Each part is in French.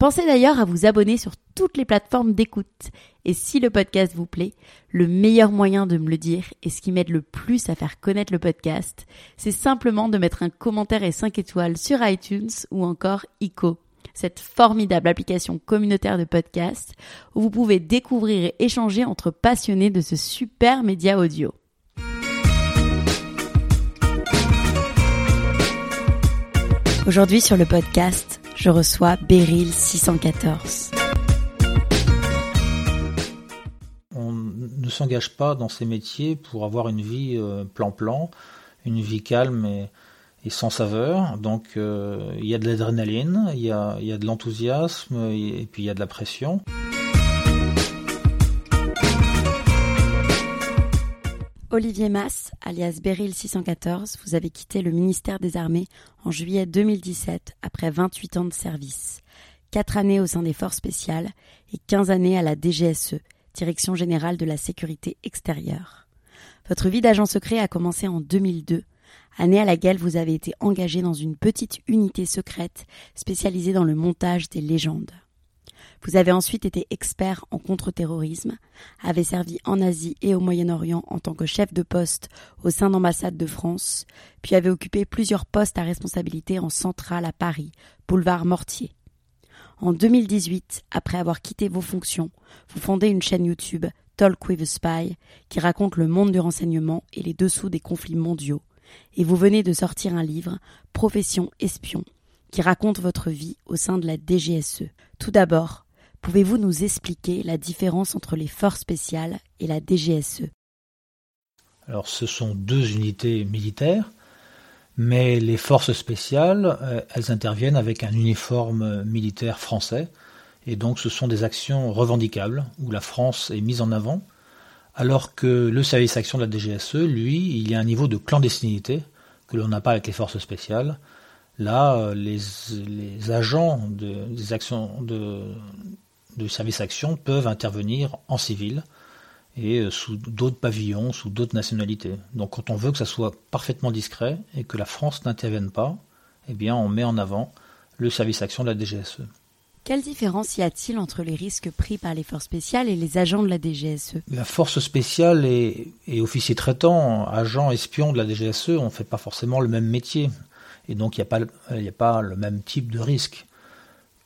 Pensez d'ailleurs à vous abonner sur toutes les plateformes d'écoute. Et si le podcast vous plaît, le meilleur moyen de me le dire et ce qui m'aide le plus à faire connaître le podcast, c'est simplement de mettre un commentaire et 5 étoiles sur iTunes ou encore ICO, cette formidable application communautaire de podcast où vous pouvez découvrir et échanger entre passionnés de ce super média audio. Aujourd'hui sur le podcast, je reçois Beryl 614. On ne s'engage pas dans ces métiers pour avoir une vie euh, plan-plan, une vie calme et, sans saveur. Donc euh, il y a de l'adrénaline, il y a, de l'enthousiasme et puis il y a de la pression. Olivier Mass, alias Beryl 614, vous avez quitté le ministère des Armées en juillet 2017 après 28 ans de service, 4 années au sein des forces spéciales et 15 années à la DGSE, Direction générale de la sécurité extérieure. Votre vie d'agent secret a commencé en 2002, année à laquelle vous avez été engagé dans une petite unité secrète spécialisée dans le montage des légendes. Vous avez ensuite été expert en contre-terrorisme, avez servi en Asie et au Moyen-Orient en tant que chef de poste au sein d'ambassades de France, puis avez occupé plusieurs postes à responsabilité en centrale à Paris, boulevard Mortier. En 2018, après avoir quitté vos fonctions, vous fondez une chaîne YouTube, Talk with a Spy, qui raconte le monde du renseignement et les dessous des conflits mondiaux. Et vous venez de sortir un livre, Profession espion, qui raconte votre vie au sein de la DGSE. Tout d'abord, Pouvez-vous nous expliquer la différence entre les forces spéciales et la DGSE Alors ce sont deux unités militaires, mais les forces spéciales, euh, elles interviennent avec un uniforme militaire français, et donc ce sont des actions revendicables où la France est mise en avant, alors que le service action de la DGSE, lui, il y a un niveau de clandestinité que l'on n'a pas avec les forces spéciales. Là, euh, les, agents de, des actions de, de service action peuvent intervenir en civil et euh, sous d'autres pavillons, sous d'autres nationalités. Donc quand on veut que ça soit parfaitement discret et que la France n'intervienne pas, eh bien on met en avant le service action de la DGSE. Quelle différence y a-t-il entre les risques pris par les forces spéciales et les agents de la DGSE La force spéciale et, et officier traitant, agent, espion de la DGSE, on ne fait pas forcément le même métier. Et donc il n'y a, a, pas le même type de risque.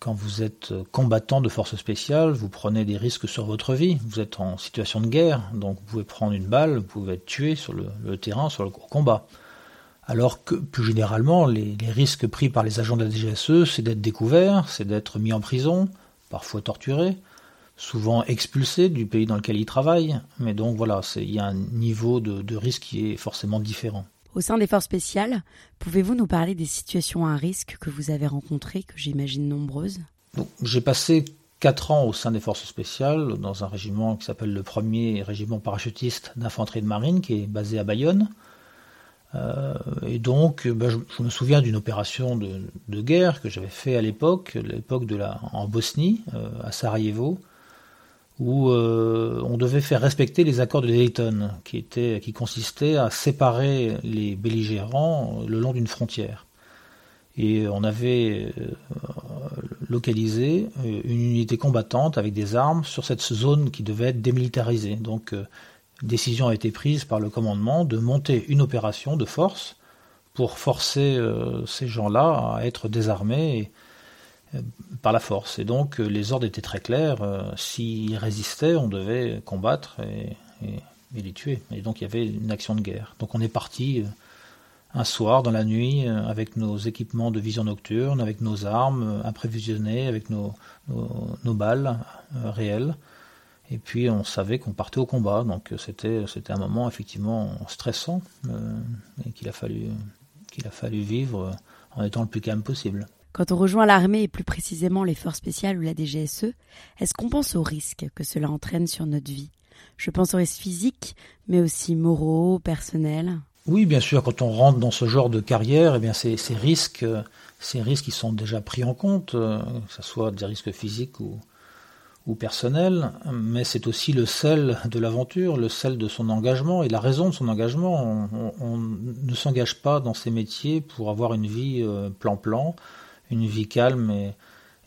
Quand vous êtes combattant de force spéciale, vous prenez des risques sur votre vie. Vous êtes en situation de guerre, donc vous pouvez prendre une balle, vous pouvez être tué sur le, terrain, sur le combat. Alors que plus généralement, les, risques pris par les agents de la DGSE, c'est d'être découvert, c'est d'être mis en prison, parfois torturé, souvent expulsé du pays dans lequel ils travaillent. Mais donc voilà, il y a un niveau de risque qui est forcément différent. Au sein des forces spéciales, pouvez-vous nous parler des situations à risque que vous avez rencontrées, que j'imagine nombreuses? J'ai passé quatre ans au sein des forces spéciales, dans un régiment qui s'appelle le premier régiment parachutiste d'infanterie de marine, qui est basé à Bayonne. Euh, et donc, ben, je, je, me souviens d'une opération de, guerre que j'avais fait à l'époque, l'époque en Bosnie, euh, à Sarajevo, où euh, on devait faire respecter les accords de Dayton, qui, qui consistaient à séparer les belligérants le long d'une frontière. Et on avait euh, localisé euh, une unité combattante avec des armes sur cette zone qui devait être démilitarisée. Donc, décision a été prise par le commandement de monter une opération de force pour forcer ces gens-là à être désarmés par la force. Et donc les ordres étaient très clairs. S'ils résistaient, on devait combattre et, les tuer. Et donc il y avait une action de guerre. Donc on est parti un soir dans la nuit avec nos équipements de vision nocturne, avec nos armes imprévisionnées, avec nos, balles réelles. Et puis on savait qu'on partait au combat, donc c'était un moment effectivement stressant et qu'il a fallu vivre en étant le plus calme possible. Quand on rejoint l'armée et plus précisément les forces spéciales ou la DGSE, est-ce qu'on pense aux risques que cela entraîne sur notre vie? Je pense aux risques physiques, mais aussi moraux, personnels. Oui, bien sûr, quand on rentre dans ce genre de carrière, eh bien ces, risques, ces risques, ils sont déjà pris en compte, euh, que ce soit des risques physiques ou, ou mais c'est aussi le sel de l'aventure, le sel de son engagement et la raison de son engagement. On, ne s'engage pas dans ces métiers pour avoir une vie euh, plan-plan, une vie calme et,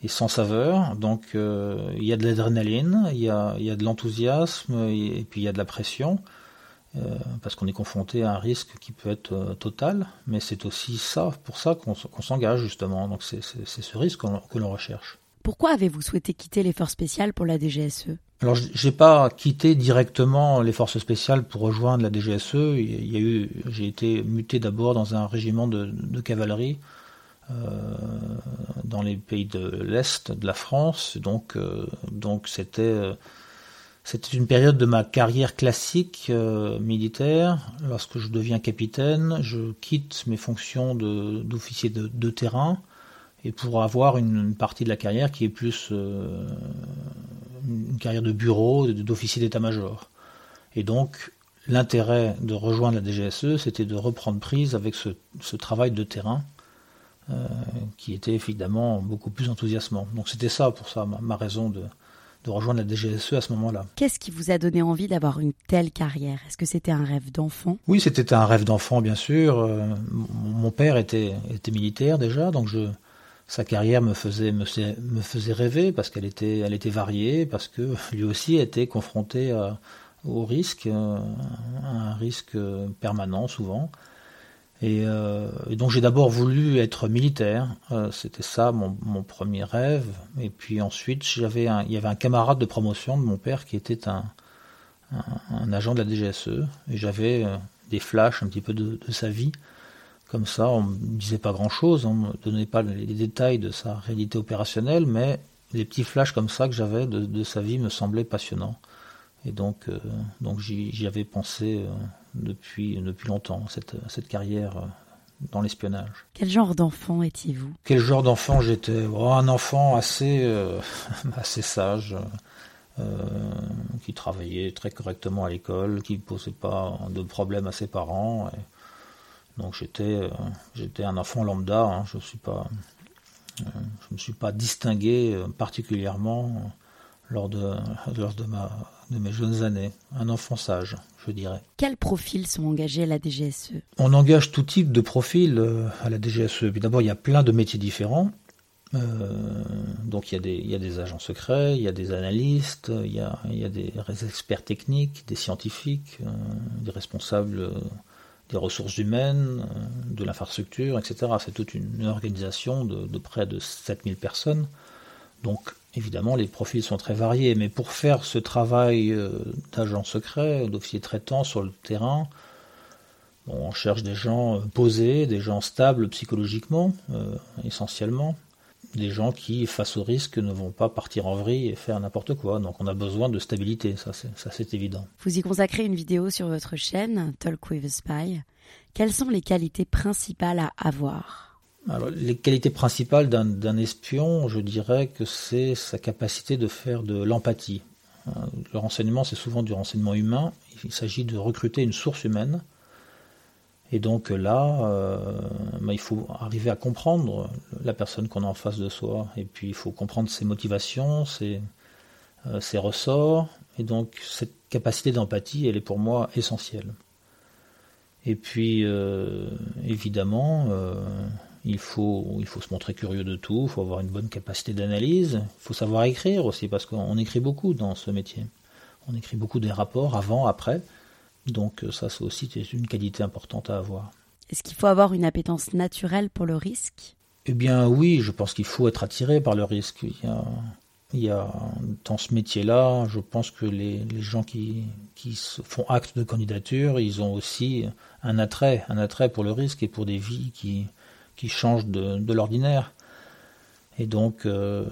sans saveur. Donc euh, il y a de l'adrénaline, il y a, de l'enthousiasme et, puis il y a de la pression. Euh, parce qu'on est confronté à un risque qui peut être total, mais c'est aussi ça, pour ça qu'on s'engage justement. Donc c'est ce risque que l'on recherche. Pourquoi avez-vous souhaité quitter les forces spéciales pour la DGSE alors, j'ai pas quitté directement les forces spéciales pour rejoindre la DGSE. Il y a eu, j'ai été muté d'abord dans un régiment de, cavalerie euh, dans les pays de l'est de la France. Donc, euh, donc c'était, euh, c'était une période de ma carrière classique militaire. Lorsque je deviens capitaine, je quitte mes fonctions d'officier de, terrain et pour avoir une, partie de la carrière qui est plus euh, une carrière de bureau, d'officier d'état-major. Et donc, l'intérêt de rejoindre la DGSE, c'était de reprendre prise avec ce, travail de terrain, euh, qui était évidemment beaucoup plus enthousiasmant. Donc c'était ça, pour ça, ma, raison de, rejoindre la DGSE à ce moment-là. Qu'est-ce qui vous a donné envie d'avoir une telle carrière? Est-ce que c'était un rêve d'enfant? Oui, c'était un rêve d'enfant, bien sûr. Euh, mon père était, était militaire déjà, donc je, sa carrière me faisait, me, faisait rêver parce qu'elle était, elle était variée, parce que lui aussi était confronté à, au risque, euh, un risque permanent souvent. Euh, et, donc j'ai d'abord voulu être militaire, euh, c'était ça mon, premier rêve. Et puis ensuite j'avais il y avait un camarade de promotion de mon père qui était un, agent de la DGSE et j'avais des flashs un petit peu de sa vie. Comme ça, on ne disait pas grand-chose, on ne me donnait pas les détails de sa réalité opérationnelle, mais les petits flashs comme ça que j'avais de, sa vie me semblaient passionnants. Et donc, euh, donc j'y avais pensé euh, depuis, depuis longtemps, cette, cette carrière euh, dans l'espionnage. Quel genre d'enfant étiez-vous? Quel genre d'enfant j'étais? Oh, Un enfant assez, assez sage, qui travaillait très correctement à l'école, qui ne posait pas de problèmes à ses parents. Et, donc j'étais euh, j'étais un enfant lambda. Hein. je suis pas je me suis pas distingué particulièrement lors de lors de ma de mes jeunes années. Un enfant sage, je dirais. Quels profils sont engagés à la DGSE On engage tout type de profils à la DGSE. D'abord, il y a plein de métiers différents. donc il y, a des, il y a des agents secrets, il y a des analystes, il y a, il y a des experts techniques, des scientifiques, des responsables des ressources humaines, euh, de l'infrastructure, etc. C'est toute une organisation de, près de 7000 personnes. Donc évidemment, les profils sont très variés, mais pour faire ce travail euh, d'agent secret, d'officier traitant sur le terrain, on cherche des gens euh, posés, des gens stables psychologiquement, essentiellement, des gens qui, face au risque, ne vont pas partir en vrille et faire n'importe quoi. Donc on a besoin de stabilité, ça c'est évident. Vous y consacrez une vidéo sur votre chaîne, Talk with Spy. Quelles sont les qualités principales à avoir? Les qualités principales d'un espion, je dirais que c'est sa capacité de faire de l'empathie. Le renseignement, c'est souvent du renseignement humain. Il s'agit de recruter une source humaine et donc là, euh, bah, il faut arriver à comprendre la personne qu'on a en face de soi. Et puis il faut comprendre ses motivations, ses, euh, ressorts. Et donc cette capacité d'empathie, elle est pour moi essentielle. Et puis euh, évidemment, il, faut, il faut se montrer curieux de tout, il faut avoir une bonne capacité d'analyse, il faut savoir écrire aussi, parce qu'on écrit beaucoup dans ce métier. On écrit beaucoup des rapports avant, après. Donc euh, ça, c'est aussi une qualité importante à avoir. Est-ce qu'il faut avoir une appétence naturelle pour le risque? Eh bien oui, je pense qu'il faut être attiré par le risque. Il y a, dans ce métier-là, je pense que les, gens qui, font acte de candidature, ils ont aussi un attrait, un attrait pour le risque et pour des vies qui, changent de, l'ordinaire. Et donc, euh,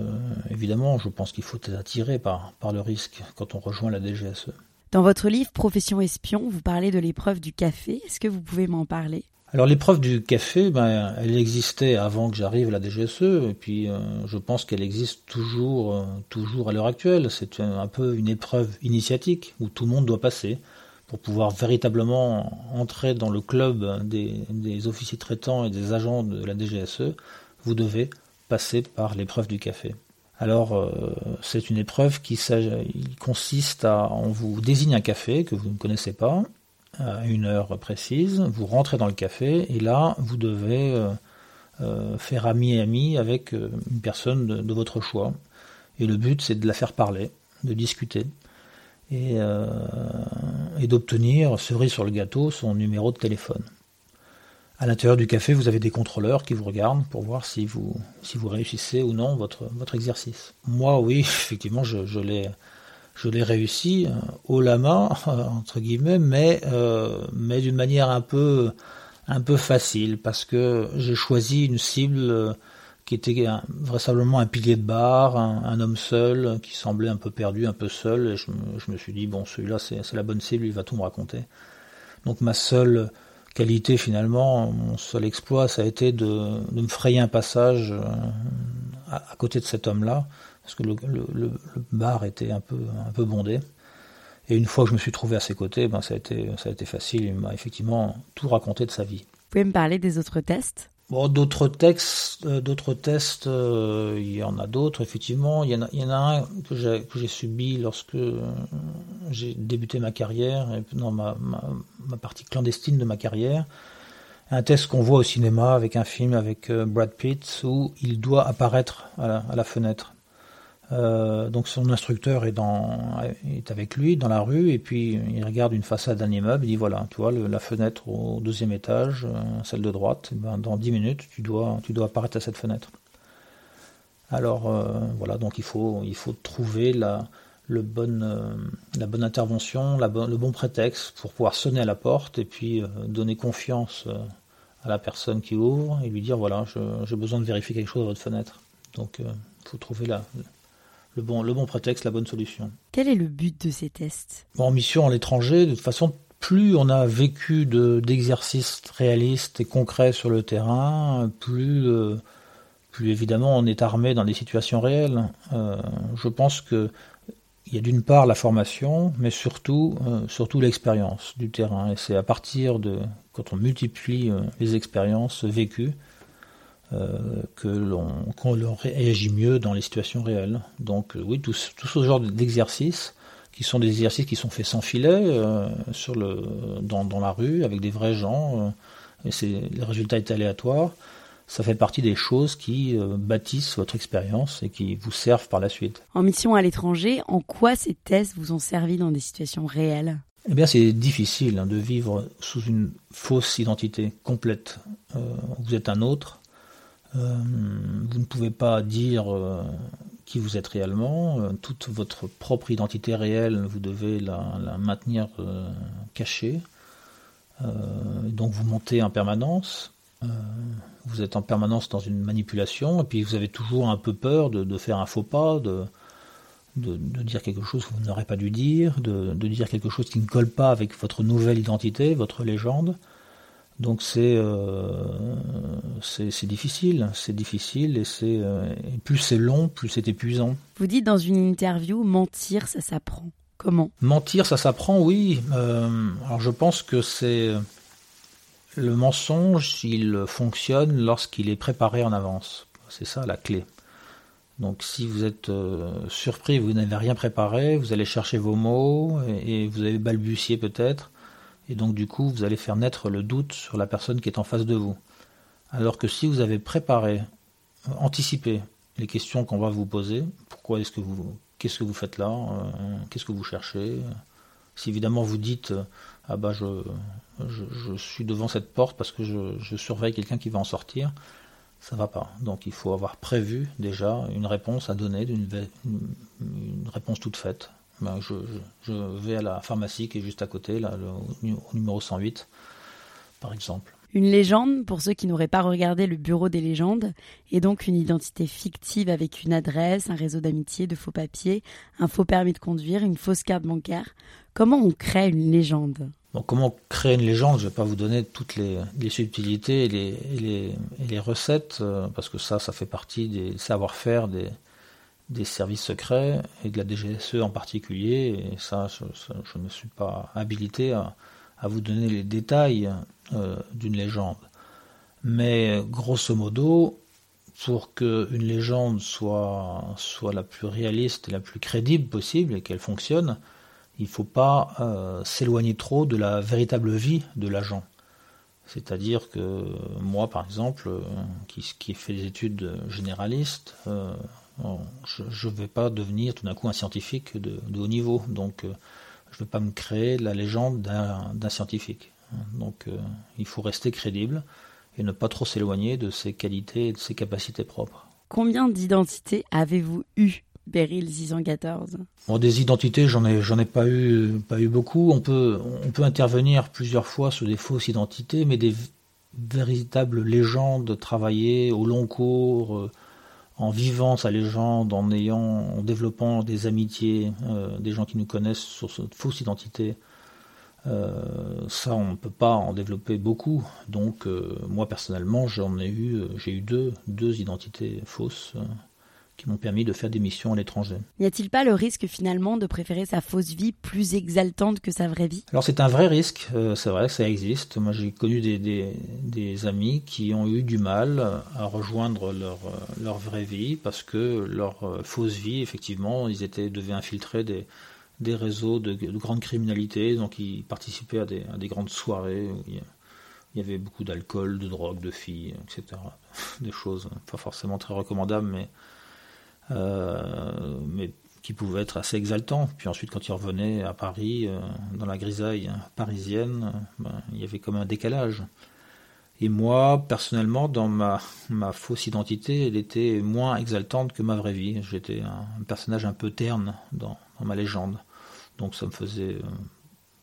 évidemment, je pense qu'il faut être attiré par, par le risque quand on rejoint la DGSE. Dans votre livre Profession espion, vous parlez de l'épreuve du café. Est-ce que vous pouvez m'en parler? Alors l'épreuve du café, ben, elle existait avant que j'arrive à la DGSE, et puis euh, je pense qu'elle existe toujours, euh, toujours à l'heure actuelle. C'est un, peu une épreuve initiatique où tout le monde doit passer pour pouvoir véritablement entrer dans le club des, officiers traitants et des agents de la DGSE. Vous devez passer par l'épreuve du café. Alors euh, c'est une épreuve qui consiste à on vous désigne un café que vous ne connaissez pas à une heure précise, vous rentrez dans le café et là, vous devez euh, euh, faire ami et ami avec une personne de, votre choix. Et le but, c'est de la faire parler, de discuter et, et d'obtenir, cerise sur le gâteau, son numéro de téléphone. À l'intérieur du café, vous avez des contrôleurs qui vous regardent pour voir si vous, si vous réussissez ou non votre, exercice. Moi, oui, effectivement, je, l'ai réussi euh, au lama entre guillemets, mais euh, mais d'une manière un peu un peu facile parce que j'ai choisi une cible euh, qui était vraisemblablement un pilier de bar, un, homme seul qui semblait un peu perdu, un peu seul. Et je, me suis dit bon celui-là c'est la bonne cible, il va tout me raconter. Donc ma seule qualité finalement, mon seul exploit, ça a été de, me frayer un passage à, à côté de cet homme-là parce que le, bar était un peu, un peu bondé. Et une fois que je me suis trouvé à ses côtés, ben, ça, a été, ça a été facile. Il m'a effectivement tout raconté de sa vie. Vous pouvez me parler des autres tests? Bon, d'autres textes, euh, d'autres tests, euh, il y en a d'autres, effectivement. Il y en a, il y en a un que j'ai, subi lorsque euh, j'ai débuté ma carrière, dans ma, ma, partie clandestine de ma carrière. Un test qu'on voit au cinéma avec un film avec Brad Pitt où il doit apparaître à la fenêtre. Euh, donc son instructeur est, avec lui dans la rue et puis il regarde une façade d'un immeuble, il dit voilà, tu vois la fenêtre au deuxième étage, euh, celle de droite, eh ben, dans 10 minutes tu dois, apparaître à cette fenêtre. Alors euh, voilà, donc il faut, trouver la, le bon, bonne intervention, le bon prétexte pour pouvoir sonner à la porte et puis donner confiance à la personne qui ouvre et lui dire voilà, j'ai besoin de vérifier quelque chose à votre fenêtre. Donc il faut trouver la, le bon, le bon prétexte, la bonne solution. Quel est le but de ces tests? En mission à l'étranger, de toute façon, plus on a vécu d'exercices réalistes et concrets sur le terrain, plus, euh, plus évidemment on est armé dans des situations réelles. Euh, je pense que il y a d'une part la formation, mais surtout, euh, surtout l'expérience du terrain. Et c'est à partir de, quand on multiplie les expériences vécues, que l'on réagit mieux dans les situations réelles. Donc euh, oui, tout, tout ce genre d'exercices qui sont des exercices qui sont faits sans filet euh, sur le, dans, dans, la rue avec des vrais gens, et c'est, le résultat est aléatoire. Ça fait partie des choses qui bâtissent votre expérience et qui vous servent par la suite. En mission à l'étranger, en quoi ces tests vous ont servi dans des situations réelles? Eh bien, c'est difficile hein, de vivre sous une fausse identité complète. vous êtes un autre, euh, vous ne pouvez pas dire euh, qui vous êtes réellement. Euh, toute votre propre identité réelle, vous devez la, maintenir cachée. donc vous montez en permanence. vous êtes en permanence dans une manipulation. Et puis vous avez toujours un peu peur de, faire un faux pas, de, de, dire quelque chose que vous n'aurez pas dû dire, de, dire quelque chose qui ne colle pas avec votre nouvelle identité, votre légende. Donc c'est euh, c'est difficile, c'est difficile et c'est euh, plus c'est long, plus c'est épuisant. Vous dites dans une interview mentir ça s'apprend. Comment? Mentir ça s'apprend, oui. Euh, alors je pense que c'est le mensonge, il fonctionne lorsqu'il est préparé en avance. C'est ça la clé. Donc si vous êtes surpris, vous n'avez rien préparé, vous allez chercher vos mots et vous avez balbutié peut-être et donc du coup vous allez faire naître le doute sur la personne qui est en face de vous. Alors que si vous avez préparé, anticipé les questions qu'on va vous poser, pourquoi est-ce que vous, qu'est-ce que vous faites là, euh, qu'est-ce que vous cherchez, si évidemment vous dites ah bah je, je, suis devant cette porte parce que je, surveille quelqu'un qui va en sortir, ça va pas. Donc il faut avoir prévu déjà une réponse à donner, une réponse toute faite. Ben, je, je, vais à la pharmacie qui est juste à côté, là, le, au numéro 108, par exemple. Une légende, pour ceux qui n'auraient pas regardé le bureau des légendes, est donc une identité fictive avec une adresse, un réseau d'amitié, de faux papiers, un faux permis de conduire, une fausse carte bancaire. Comment on crée une légende? Comment créer une légende? Je ne vais pas vous donner toutes les, subtilités et les, les, recettes, euh, parce que ça, ça fait partie des savoir-faire des, des services secrets et de la DGSE en particulier. Et ça, je, ne suis pas habilité à, vous donner les détails euh, d'une légende. Mais grosso modo, pour qu'une légende soit, soit la plus réaliste et la plus crédible possible et qu'elle fonctionne, il ne faut pas euh, s'éloigner trop de la véritable vie de l'agent. C'est-à-dire que moi, par exemple, euh, qui, qui ai fait des études généralistes, je ne vais pas devenir tout d'un coup un scientifique de, de haut niveau. Donc, je ne veux pas me créer la légende d'un scientifique. Donc euh, il faut rester crédible et ne pas trop s'éloigner de ses qualités et de ses capacités propres. Combien d'identités avez-vous eu Beryl 614 bon, Des identités, j'en ai, j'en ai pas eu, pas eu beaucoup. On peut, on peut intervenir plusieurs fois sur des fausses identités, mais des véritables légendes travaillées au long cours, euh, en vivant sa légende, en ayant, en développant des amitiés, euh, des gens qui nous connaissent sur cette fausse identité. Euh, ça, on ne peut pas en développer beaucoup. Donc, euh, moi personnellement, j'en ai eu, j'ai eu deux, deux identités fausses qui m'ont permis de faire des missions à l'étranger. N'y a-t-il pas le risque finalement de préférer sa fausse vie plus exaltante que sa vraie vie? Alors c'est un vrai risque, euh, c'est vrai que ça existe. Moi j'ai connu des, des, des, amis qui ont eu du mal à rejoindre leur, euh, leur vraie vie parce que leur euh, fausse vie, effectivement, ils étaient devaient infiltrer des, des réseaux de, de grande criminalité, donc ils participaient à des, à des grandes soirées où il y avait beaucoup d'alcool, de drogue, de filles, etc. Des choses pas forcément très recommandables, mais mais qui pouvait être assez exaltant. Puis ensuite, quand il revenait à Paris, euh, dans la grisaille parisienne, ben, il y avait comme un décalage. Et moi, personnellement, dans ma, ma fausse identité, elle était moins exaltante que ma vraie vie. J'étais un, personnage un peu terne dans, ma légende. Donc ça me faisait euh,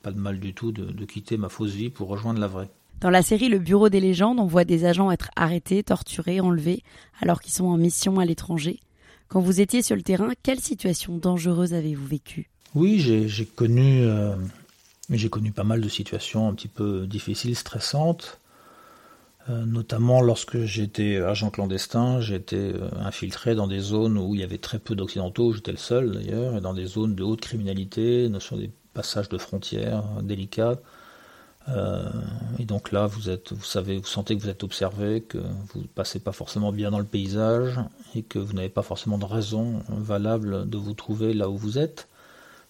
pas de mal du tout de, de, quitter ma fausse vie pour rejoindre la vraie. Dans la série Le Bureau des légendes, on voit des agents être arrêtés, torturés, enlevés, alors qu'ils sont en mission à l'étranger. Quand vous étiez sur le terrain, quelle situation dangereuse avez-vous vécue? Oui, j'ai connu, euh, connu pas mal de situations un petit peu difficiles, stressantes. Euh, notamment lorsque j'étais agent clandestin, j'étais euh, infiltré dans des zones où il y avait très peu d'occidentaux, j'étais le seul d'ailleurs, et dans des zones de haute criminalité, sur des passages de frontières délicats. Et donc là, vous êtes, vous savez, vous sentez que vous êtes observé, que vous ne passez pas forcément bien dans le paysage et que vous n'avez pas forcément de raison valable de vous trouver là où vous êtes.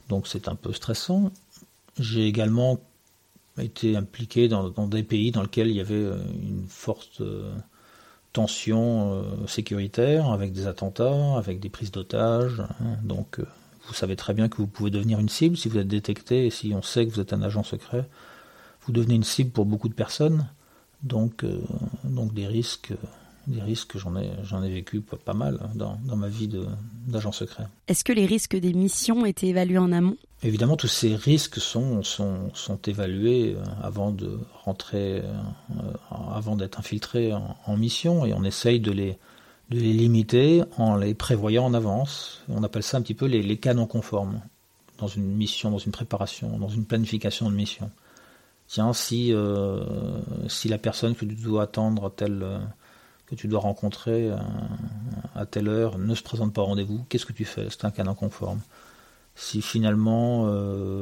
Donc c'est un peu stressant. J'ai également été impliqué dans, des pays dans lesquels il y avait euh, une forte euh, tension sécuritaire, avec des attentats, avec des prises d'otages. Hein. donc vous savez très bien que vous pouvez devenir une cible si vous êtes détecté et si on sait que vous êtes un agent secret vous devenez une cible pour beaucoup de personnes. Donc, euh, donc des risques, des risques j'en ai, j'en ai vécu pas, mal dans, dans, ma vie d'agent secret. Est-ce que les risques des missions étaient évalués en amont? Évidemment, tous ces risques sont, sont, sont évalués euh, avant de rentrer, euh, avant d'être infiltré en, mission, et on essaye de les, de les limiter en les prévoyant en avance. On appelle ça un petit peu les, les cas non conformes dans une mission, dans une préparation, dans une planification de mission tiens, si, euh, si la personne que tu dois attendre, telle, que tu dois rencontrer euh, à telle heure ne se présente pas au rendez-vous, qu'est-ce que tu fais? C'est un cas non conforme. Si finalement,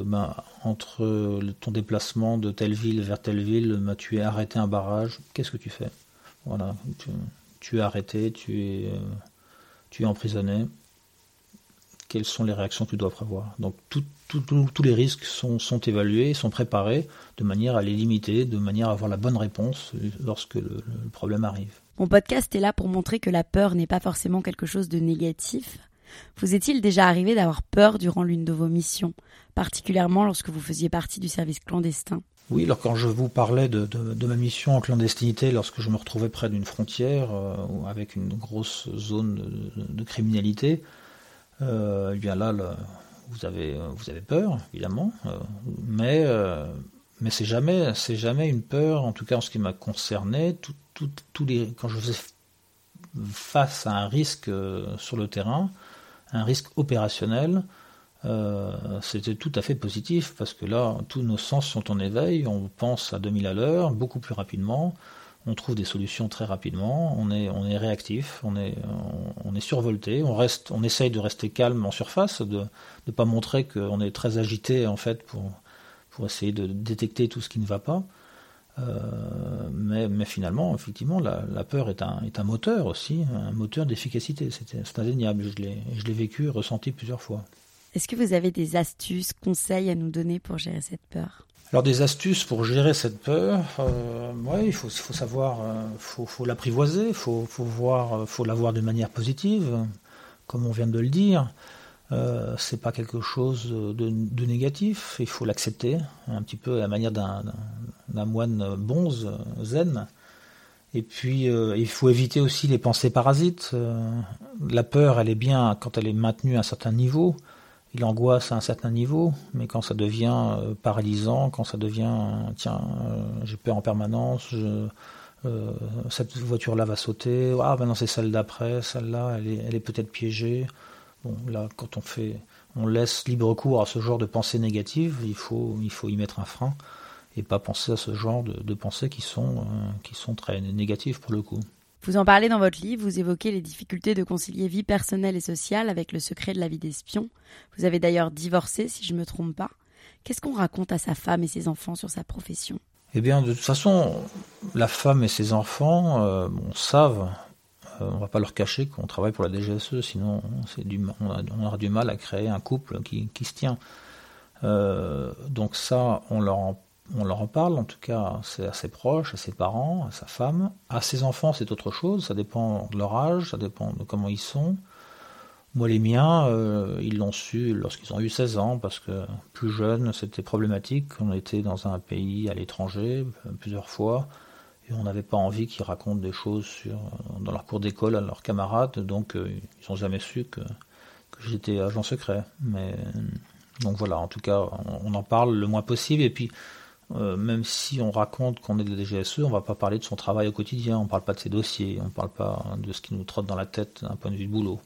ben, entre ton déplacement de telle ville vers telle ville, ben, tu es arrêté un barrage, qu'est-ce que tu fais? Voilà, tu, es arrêté, tu es, tu es emprisonné. Quelles sont les réactions que tu dois prévoir? Donc tous les risques sont, évalués, sont préparés de manière à les limiter, de manière à avoir la bonne réponse lorsque le, problème arrive. Mon podcast est là pour montrer que la peur n'est pas forcément quelque chose de négatif. Vous est-il déjà arrivé d'avoir peur durant l'une de vos missions, particulièrement lorsque vous faisiez partie du service clandestin? Oui, alors quand je vous parlais de, ma mission en clandestinité, lorsque je me retrouvais près d'une frontière avec une grosse zone de, criminalité, eh bien là, vous avez vous avez peur évidemment, mais mais c'est jamais jamais une peur, en tout cas en ce qui m'a concerné. Les quand je faisais face à un risque euh, sur le terrain, un risque opérationnel, euh, c'était tout à fait positif parce que là, tous nos sens sont en éveil, on pense à 2000 à l'heure, beaucoup plus rapidement, on trouve des solutions très rapidement, on est, on est réactif, on est, on, est survolté, on, reste, on essaye de rester calme en surface, de ne pas montrer qu'on est très agité en fait pour, pour essayer de détecter tout ce qui ne va pas. Euh, mais, mais, finalement, effectivement, la, peur est un, est un, moteur aussi, un moteur d'efficacité. C'est indéniable. Je l'ai vécu, ressenti plusieurs fois. Est-ce que vous avez des astuces, conseils à nous donner pour gérer cette peur? Alors des astuces pour gérer cette peur, euh, ouais, il faut, faut savoir, euh, faut, faut l'apprivoiser, il faut, faut, voir, faut la voir de manière positive, comme on vient de le dire. Euh, c'est pas quelque chose de, négatif, il faut l'accepter, un petit peu à la manière d'un moine bonze, zen. Et puis, euh, il faut éviter aussi les pensées parasites. Euh, la peur, elle est bien quand elle est maintenue à un certain niveau, l'angoisse à un certain niveau, mais quand ça devient paralysant, quand ça devient, tiens, j'ai peur en permanence, cette voiture-là va sauter, ah maintenant c'est celle d'après, celle-là, elle est peut-être piégée. Bon, là, quand on fait, on laisse libre cours à ce genre de pensées négatives, il faut, il faut y mettre un frein et pas penser à ce genre de, pensées qui sont, euh, qui sont très négatives pour le coup. Vous en parlez dans votre livre, vous évoquez les difficultés de concilier vie personnelle et sociale avec le secret de la vie d'espion. Vous avez d'ailleurs divorcé, si je ne me trompe pas. Qu'est-ce qu'on raconte à sa femme et ses enfants sur sa profession? Eh bien, de toute façon, la femme et ses enfants euh, savent euh, on va pas leur cacher qu'on travaille pour la DGSE, sinon on, aura du mal à créer un couple qui, se tient. Euh, donc ça, on leur, en, parle, en tout cas c'est à ses proches, à ses parents, à sa femme. À ses enfants, c'est autre chose, ça dépend de leur âge, ça dépend de comment ils sont. Moi, les miens, euh, ils l'ont su lorsqu'ils ont eu 16 ans, parce que plus jeunes, c'était problématique. On était dans un pays à l'étranger plusieurs fois on n'avait pas envie qu'ils racontent des choses sur, dans leur cours d'école à leurs camarades, donc euh, ils n'ont jamais su que, j'étais agent secret. Mais donc voilà, en tout cas, on, en parle le moins possible. Et puis, euh, même si on raconte qu'on est de la DGSE, on ne va pas parler de son travail au quotidien, on ne parle pas de ses dossiers, on ne parle pas de ce qui nous trotte dans la tête d'un point de vue de boulot.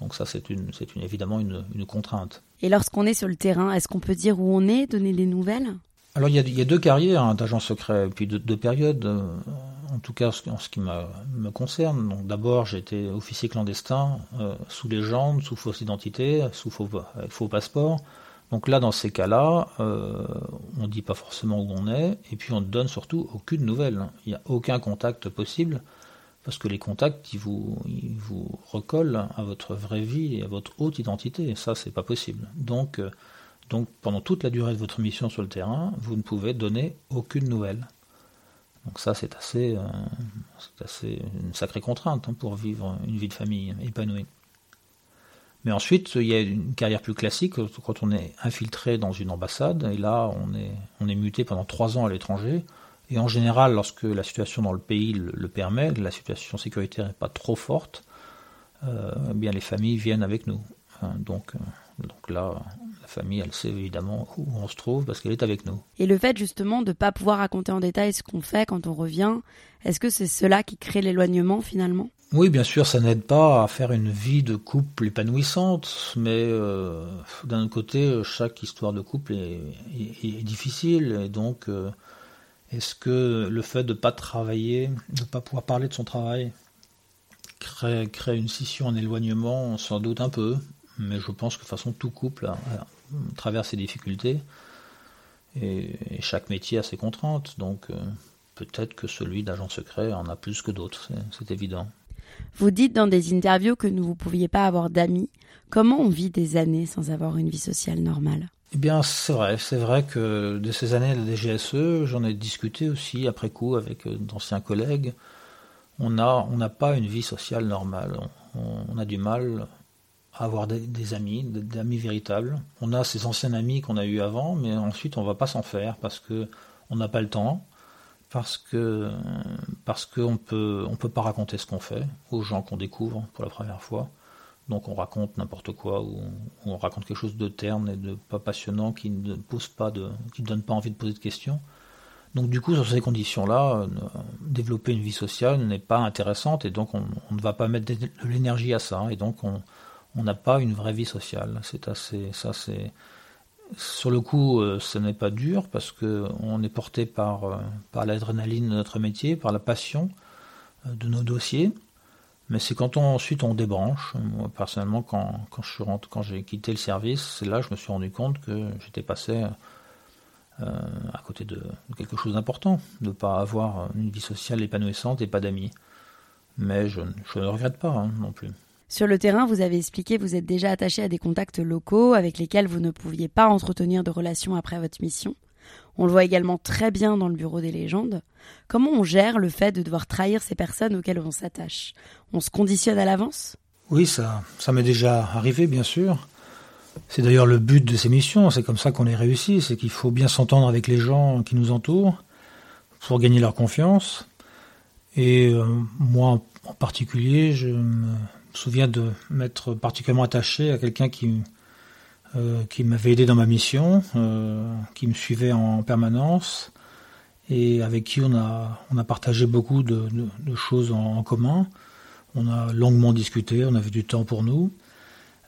Donc ça, c'est une, c'est une, évidemment une, une contrainte. Et lorsqu'on est sur le terrain, est-ce qu'on peut dire où on est, donner des nouvelles? Alors il y, a, deux carrières hein, d'agent secret, puis deux, périodes, euh, en tout cas en ce qui me concerne. D'abord j'étais officier clandestin, euh, sous légende, sous fausse identité, sous faux, faux passeport. Donc là dans ces cas-là, euh, on ne dit pas forcément où on est, et puis on ne donne surtout aucune nouvelle. Il n'y a aucun contact possible, parce que les contacts ils vous, ils recollent à votre vraie vie et à votre haute identité, et ça c'est pas possible. Donc donc pendant toute la durée de votre mission sur le terrain, vous ne pouvez donner aucune nouvelle. Donc ça, c'est assez, euh, assez une sacrée contrainte hein, pour vivre une vie de famille épanouie. Mais ensuite, il y a une carrière plus classique quand on est infiltré dans une ambassade, et là, on est, on est muté pendant trois ans à l'étranger. Et en général, lorsque la situation dans le pays le, permet, la situation sécuritaire n'est pas trop forte, euh, eh bien les familles viennent avec nous. donc, euh, donc là, famille, elle sait évidemment où on se trouve parce qu'elle est avec nous. Et le fait justement de ne pas pouvoir raconter en détail ce qu'on fait quand on revient, est-ce que c'est cela qui crée l'éloignement finalement? Oui, bien sûr, ça n'aide pas à faire une vie de couple épanouissante, mais euh, d'un côté, chaque histoire de couple est, difficile, et donc euh, est-ce que le fait de ne pas travailler, de ne pas pouvoir parler de son travail, crée, crée une scission, un éloignement? Sans doute un peu, mais je pense que de toute façon tout couple traverse ses difficultés et, chaque métier a ses contraintes, donc euh, peut-être que celui d'agent secret en a plus que d'autres, c'est évident. Vous dites dans des interviews que vous ne pouviez pas avoir d'amis. Comment on vit des années sans avoir une vie sociale normale? Eh bien, c'est vrai, c'est vrai que de ces années à la DGSE, j'en ai discuté aussi après coup avec euh, d'anciens collègues. On n'a on pas une vie sociale normale. on, a du mal avoir des, amis, des, amis véritables. On a ces anciens amis qu'on a eu avant, mais ensuite on va pas s'en faire parce que on n'a pas le temps parce que parce qu'on peut on peut pas raconter ce qu'on fait aux gens qu'on découvre pour la première fois. Donc on raconte n'importe quoi ou on raconte quelque chose de terne et de pas passionnant qui ne pose pas de qui ne donne pas envie de poser de questions. Donc du coup sur ces conditions-là, euh, développer une vie sociale n'est pas intéressante et donc on, ne va pas mettre de l'énergie à ça et donc on on n'a pas une vraie vie sociale. C'est assez ça c'est sur le coup, euh, ce n'est pas dur parce que on est porté par, euh, l'adrénaline de notre métier, par la passion euh, de nos dossiers. Mais c'est quand on, ensuite on débranche. Moi, personnellement, quand, quand, je suis quand j'ai quitté le service, c'est là que je me suis rendu compte que j'étais passé à côté de, quelque chose d'important, de ne pas avoir une vie sociale épanouissante et pas d'amis. Mais je, je, ne regrette pas hein, non plus. Sur le terrain, vous avez expliqué vous êtes déjà attaché à des contacts locaux avec lesquels vous ne pouviez pas entretenir de relations après votre mission. On le voit également très bien dans le bureau des légendes. Comment on gère le fait de devoir trahir ces personnes auxquelles on s'attache? On se conditionne à l'avance? Oui, ça, ça m'est déjà arrivé, bien sûr. C'est d'ailleurs le but de ces missions, c'est comme ça qu'on est réussi, c'est qu'il faut bien s'entendre avec les gens qui nous entourent pour gagner leur confiance. Et euh, moi en particulier, je me me souviens de m'être particulièrement attaché à quelqu'un qui, euh, m'avait aidé dans ma mission, euh, qui me suivait en permanence et avec qui on a, on a partagé beaucoup de, choses en, commun. On a longuement discuté, on avait du temps pour nous.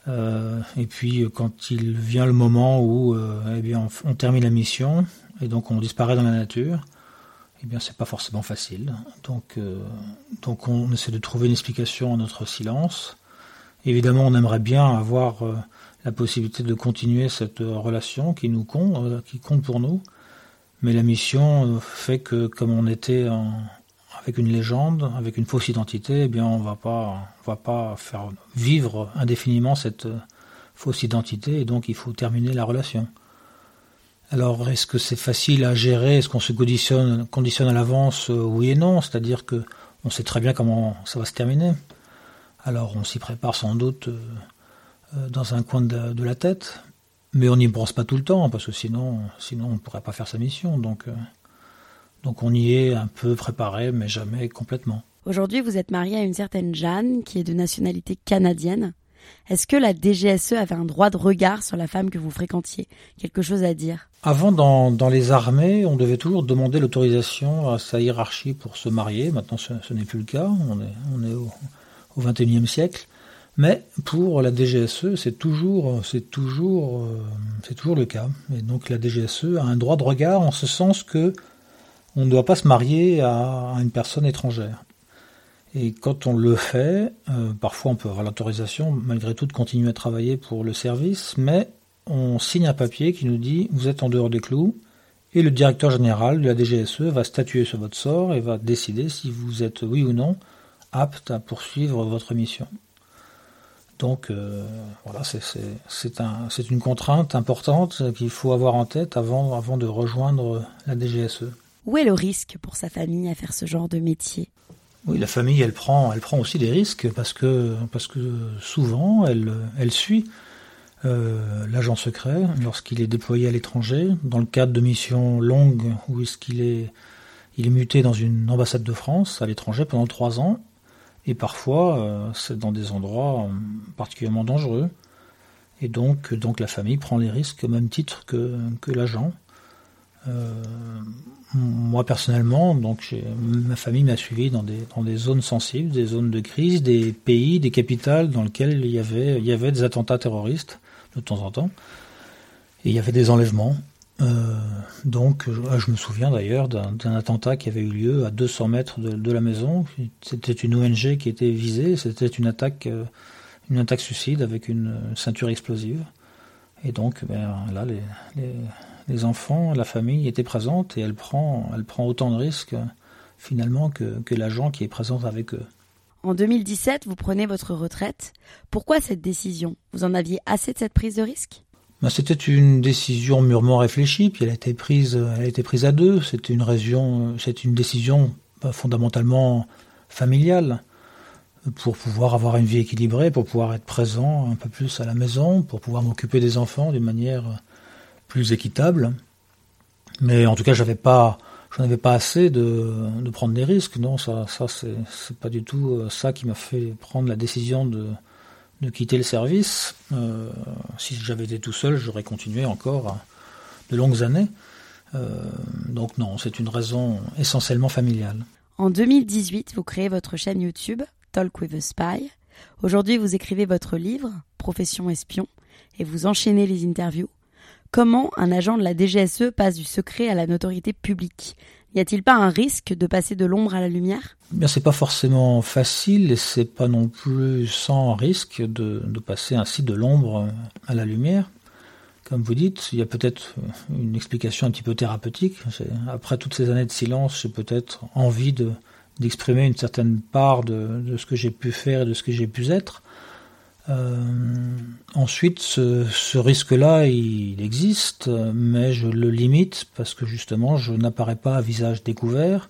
Euh, et puis quand il vient le moment où eh bien, on, termine la mission et donc on disparaît dans la nature, eh bien c'est pas forcément facile. Donc, euh, donc on essaie de trouver une explication à notre silence. Évidemment, on aimerait bien avoir euh, la possibilité de continuer cette euh, relation qui nous compte, qui compte pour nous. Mais la mission fait que comme on était avec une légende, avec une fausse identité, eh bien on va pas, va pas faire vivre indéfiniment cette fausse identité et donc il faut terminer la relation. Alors, est-ce que c'est facile à gérer? Est-ce qu'on se conditionne, à l'avance? Euh, Oui et non. C'est-à-dire que on sait très bien comment ça va se terminer. Alors, on s'y prépare sans doute euh, euh, dans un coin de, la tête, mais on n'y pense pas tout le temps parce que sinon, sinon on ne pourrait pas faire sa mission. Donc, donc, on y est un peu préparé, mais jamais complètement. Aujourd'hui, vous êtes marié à une certaine Jeanne qui est de nationalité canadienne. Est-ce que la DGSE avait un droit de regard sur la femme que vous fréquentiez? Quelque chose à dire? Avant, dans, les armées, on devait toujours demander l'autorisation à sa hiérarchie pour se marier. Maintenant, ce, n'est plus le cas. On est, au, au 21e siècle. Mais pour la DGSE, c'est toujours, c'est toujours, euh, c'est toujours le cas. Et donc la DGSE a un droit de regard en ce sens que on ne doit pas se marier à une personne étrangère. Et quand on le fait, euh, parfois on peut avoir l'autorisation malgré tout de continuer à travailler pour le service, mais on signe un papier qui nous dit vous êtes en dehors des clous et le directeur général de la DGSE va statuer sur votre sort et va décider si vous êtes oui ou non apte à poursuivre votre mission. Donc euh, voilà, c'est un, une contrainte importante qu'il faut avoir en tête avant, avant de rejoindre la DGSE. Où est le risque pour sa famille à faire ce genre de métier? Oui, la famille, elle prend, elle prend aussi des risques parce que, parce que souvent, elle, elle suit euh, l'agent secret lorsqu'il est déployé à l'étranger, dans le cadre de missions longues où est-ce est, il est muté dans une ambassade de France à l'étranger pendant trois ans, et parfois euh, c'est dans des endroits euh, particulièrement dangereux, et donc, la famille prend les risques au même titre que l'agent. Euh, moi personnellement, donc ma famille m'a suivi dans des, dans des zones sensibles, des zones de crise, des pays, des capitales dans lesquelles il y avait, il y avait des attentats terroristes de temps en temps, et il y avait des enlèvements. Euh, donc je, me souviens d'ailleurs d'un attentat qui avait eu lieu à 200 mètres de, la maison. C'était une ONG qui était visée, c'était une attaque, euh, une attaque suicide avec une ceinture explosive. Et donc ben, là, les les enfants, la famille étaient présentes et elle prend, elle prend autant de risques finalement que, que l'agent qui est présent avec eux. En 2017, vous prenez votre retraite. Pourquoi cette décision? Vous en aviez assez de cette prise de risque? Ben, C'était une décision mûrement réfléchie, puis elle a été prise, elle a été prise à deux. C'était une, c'est une décision ben, fondamentalement familiale pour pouvoir avoir une vie équilibrée, pour pouvoir être présent un peu plus à la maison, pour pouvoir m'occuper des enfants d'une manière plus équitable. Mais en tout cas, j'avais pas, je n'avais pas assez de, prendre des risques. Non, ça, ça c'est pas du tout euh, ça qui m'a fait prendre la décision de, de quitter le service. Euh, si j'avais été tout seul, j'aurais continué encore de longues années. Euh, donc non, c'est une raison essentiellement familiale. En 2018, vous créez votre chaîne YouTube, Talk with a Spy. Aujourd'hui, vous écrivez votre livre, Profession espion, et vous enchaînez les interviews. Comment un agent de la DGSE passe du secret à la notoriété publique Y a-t-il pas un risque de passer de l'ombre à la lumière? Eh Bien, c'est pas forcément facile et c'est pas non plus sans risque de, passer ainsi de l'ombre à la lumière. Comme vous dites, il y a peut-être une explication un petit peu thérapeutique. Après toutes ces années de silence, j'ai peut-être envie de, d'exprimer une certaine part de ce que j'ai pu faire et de ce que j'ai pu être. Euh, ensuite, ce, risque-là, il existe, mais je le limite parce que justement, je n'apparais pas à visage découvert.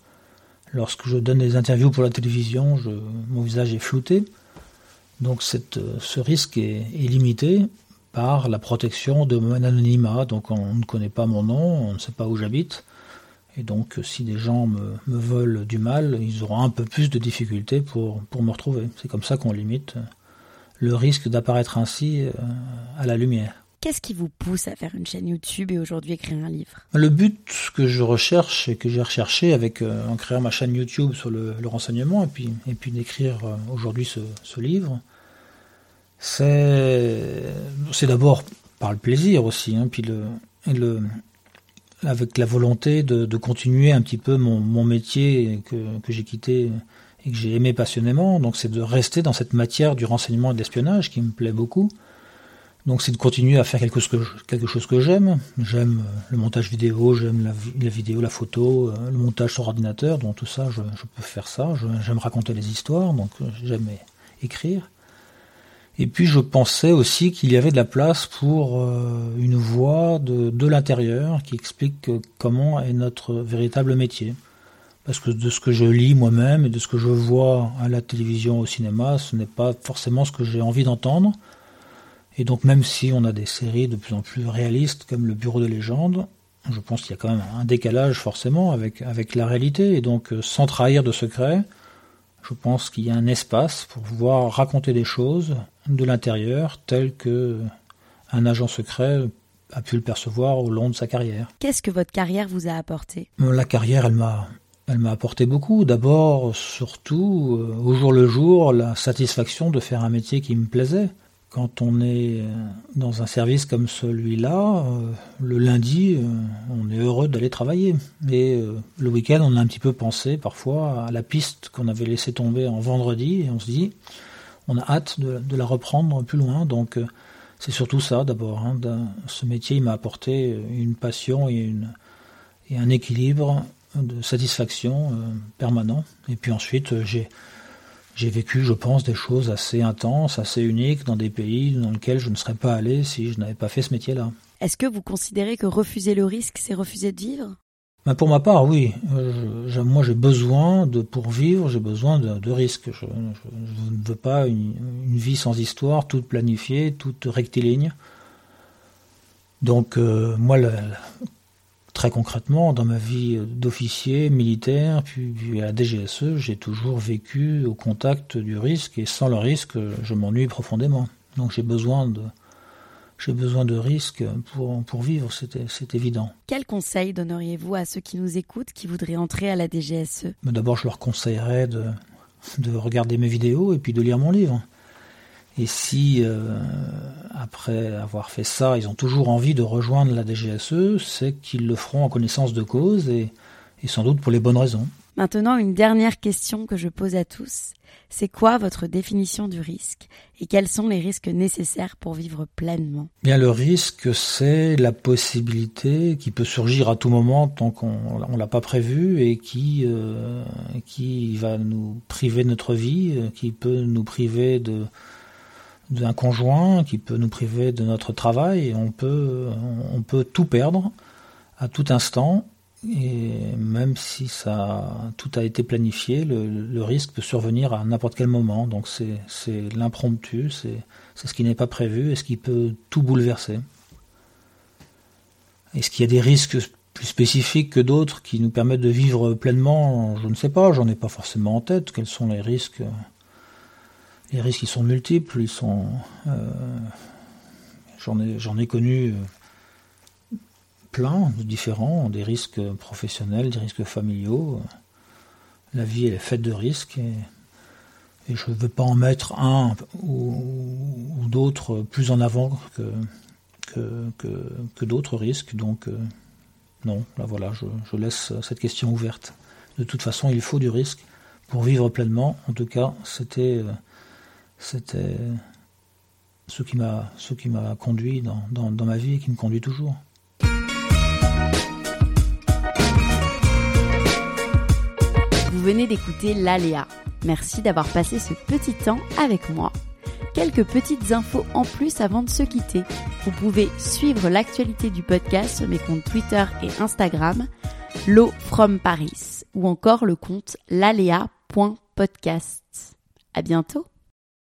Lorsque je donne des interviews pour la télévision, mon visage est flouté. Donc ce risque est, limité par la protection de mon anonymat. Donc on ne connaît pas mon nom, on ne sait pas où j'habite. Et donc si des gens me, me, veulent du mal, ils auront un peu plus de difficultés pour, pour me retrouver. C'est comme ça qu'on limite le risque d'apparaître ainsi euh, à la lumière. Qu'est-ce qui vous pousse à faire une chaîne YouTube et aujourd'hui écrire un livre? Le but que je recherche et que j'ai recherché avec euh, en créant ma chaîne YouTube sur le, le renseignement et puis, et puis d'écrire euh, aujourd'hui ce, ce livre, c'est d'abord par le plaisir aussi, hein, puis le, le, avec la volonté de, de, continuer un petit peu mon, mon métier que, que j'ai quitté et que j'ai aimé passionnément. Donc c'est de rester dans cette matière du renseignement et de l'espionnage qui me plaît beaucoup. Donc c'est de continuer à faire quelque chose que, j'aime. J'aime le montage vidéo, j'aime la, vidéo, la photo, euh, le montage sur ordinateur, donc tout ça, je, peux faire ça. J'aime raconter les histoires, donc j'aime écrire. Et puis je pensais aussi qu'il y avait de la place pour euh, une voix de, de l'intérieur qui explique comment est notre véritable métier. Parce que de ce que je lis moi-même et de ce que je vois à la télévision, au cinéma, ce n'est pas forcément ce que j'ai envie d'entendre. Et donc même si on a des séries de plus en plus réalistes comme Le Bureau de légende, je pense qu'il y a quand même un décalage forcément avec, avec la réalité. Et donc euh, sans trahir de secret, je pense qu'il y a un espace pour pouvoir raconter des choses de l'intérieur tel que un agent secret a pu le percevoir au long de sa carrière. Qu'est-ce que votre carrière vous a apporté? La carrière, elle m'a elle m'a apporté beaucoup. D'abord, surtout, euh, au jour le jour, la satisfaction de faire un métier qui me plaisait. Quand on est dans un service comme celui-là, euh, le lundi, euh, on est heureux d'aller travailler. Et le week-end, on a un petit peu pensé parfois à la piste qu'on avait laissé tomber en vendredi, et on se dit, on a hâte de, la reprendre plus loin. Donc, c'est surtout ça d'abord. Hein, ce métier, il m'a apporté une passion et un équilibre de satisfaction euh, permanent. Et puis ensuite, euh, j'ai j'ai vécu, je pense, des choses assez intenses, assez uniques dans des pays dans lesquels je ne serais pas allé si je n'avais pas fait ce métier-là. Est-ce que vous considérez que refuser le risque, c'est refuser de vivre? Ben Pour ma part, oui. Euh, je, moi, j'ai besoin de, pour vivre, j'ai besoin de, de risques. Je, je, ne veux pas une, une, vie sans histoire, toute planifiée, toute rectiligne. Donc, euh, moi, le, très concrètement, dans ma vie d'officier militaire, puis, puis, à la DGSE, j'ai toujours vécu au contact du risque et sans le risque, je m'ennuie profondément. Donc j'ai besoin de j'ai besoin de risques pour, pour vivre, c'est évident. Quel conseil donneriez-vous à ceux qui nous écoutent qui voudraient entrer à la DGSE D'abord, je leur conseillerais de, de regarder mes vidéos et puis de lire mon livre. Et si, euh, après avoir fait ça, ils ont toujours envie de rejoindre la DGSE, c'est qu'ils le feront en connaissance de cause et, et, sans doute pour les bonnes raisons. Maintenant, une dernière question que je pose à tous. C'est quoi votre définition du risque et quels sont les risques nécessaires pour vivre pleinement? Bien, le risque, c'est la possibilité qui peut surgir à tout moment tant qu'on ne l'a pas prévu et qui, euh, qui va nous priver de notre vie, qui peut nous priver de d'un conjoint qui peut nous priver de notre travail on peut, on peut tout perdre à tout instant et même si ça tout a été planifié, le, le risque peut survenir à n'importe quel moment. Donc c'est, l'impromptu, c'est, c'est ce qui n'est pas prévu et ce qui peut tout bouleverser. Est-ce qu'il y a des risques plus spécifiques que d'autres qui nous permettent de vivre pleinement, je ne sais pas, j'en ai pas forcément en tête. Quels sont les risques? Les risques, ils sont multiples, ils sont. Euh, j'en ai, connu euh, plein de différents, des risques professionnels, des risques familiaux. La vie, elle est faite de risques et, je ne veux pas en mettre un ou, d'autres plus en avant que, d'autres risques. Donc, euh, non, là voilà, je, laisse cette question ouverte. De toute façon, il faut du risque pour vivre pleinement. En tout cas, c'était c'était ce qui m'a qui m'a conduit dans, dans, dans ma vie et qui me conduit toujours. Vous venez d'écouter l'Aléa. Merci d'avoir passé ce petit temps avec moi quelques petites infos en plus avant de se quitter. Vous pouvez suivre l'actualité du podcast sur mes comptes Twitter et Instagram, L'eau from Paris, ou encore le compte lalea.podcast. À bientôt!